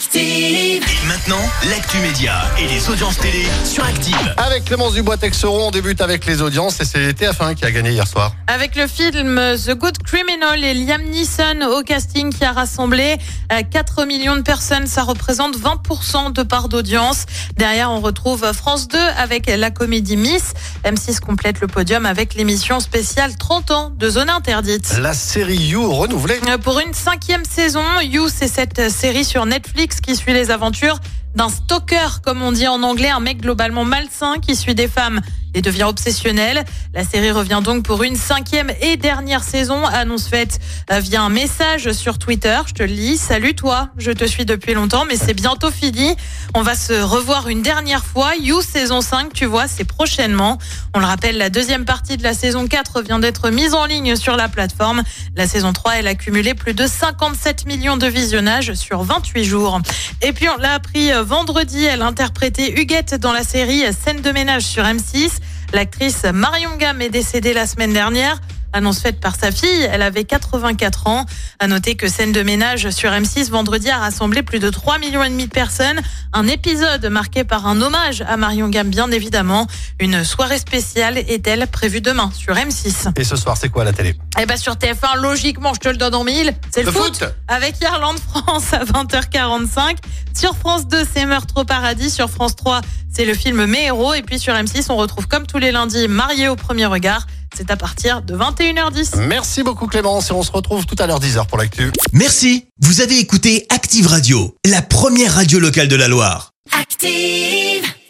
Active. Et maintenant, l'actu média et les audiences télé sur Active. Avec Clémence Dubois-Texeron, on débute avec les audiences et c'est TF1 qui a gagné hier soir. Avec le film The Good Criminal et Liam Neeson au casting qui a rassemblé euh, 4 millions de personnes, ça représente 20% de part d'audience. Derrière, on retrouve France 2 avec la comédie Miss. M6 complète le podium avec l'émission spéciale 30 ans de zone interdite. La série You renouvelée. Euh, Pour une cinquième saison, You, c'est cette série sur Netflix qui suit les aventures d'un stalker, comme on dit en anglais, un mec globalement malsain qui suit des femmes et devient obsessionnel. La série revient donc pour une cinquième et dernière saison. Annonce faite euh, via un message sur Twitter. Je te lis. Salut toi, je te suis depuis longtemps, mais c'est bientôt fini. On va se revoir une dernière fois. You saison 5, tu vois, c'est prochainement. On le rappelle, la deuxième partie de la saison 4 vient d'être mise en ligne sur la plateforme. La saison 3, elle a cumulé plus de 57 millions de visionnages sur 28 jours. Et puis on l'a appris euh, vendredi, elle interprétait Huguette dans la série Scène de ménage sur M6. L'actrice Marion Gamme est décédée la semaine dernière. Annonce faite par sa fille, elle avait 84 ans. À noter que scène de ménage sur M6 vendredi a rassemblé plus de 3 millions et demi de personnes. Un épisode marqué par un hommage à Marion Gamme, bien évidemment. Une soirée spéciale est-elle prévue demain sur M6 Et ce soir, c'est quoi la télé? Eh ben sur TF1, logiquement, je te le donne en mille, c'est le, Le foot. avec Irlande-France à 20h45. Sur France 2, c'est Meurtre au paradis. Sur France 3, c'est le film Mes héros. Et puis sur M6, on retrouve comme tous les lundis Marié au premier regard. C'est à partir de 21h10. Merci beaucoup Clémence et on se retrouve tout à l'heure 10h pour l'actu. Merci, vous avez écouté Active Radio, la première radio locale de la Loire. Active.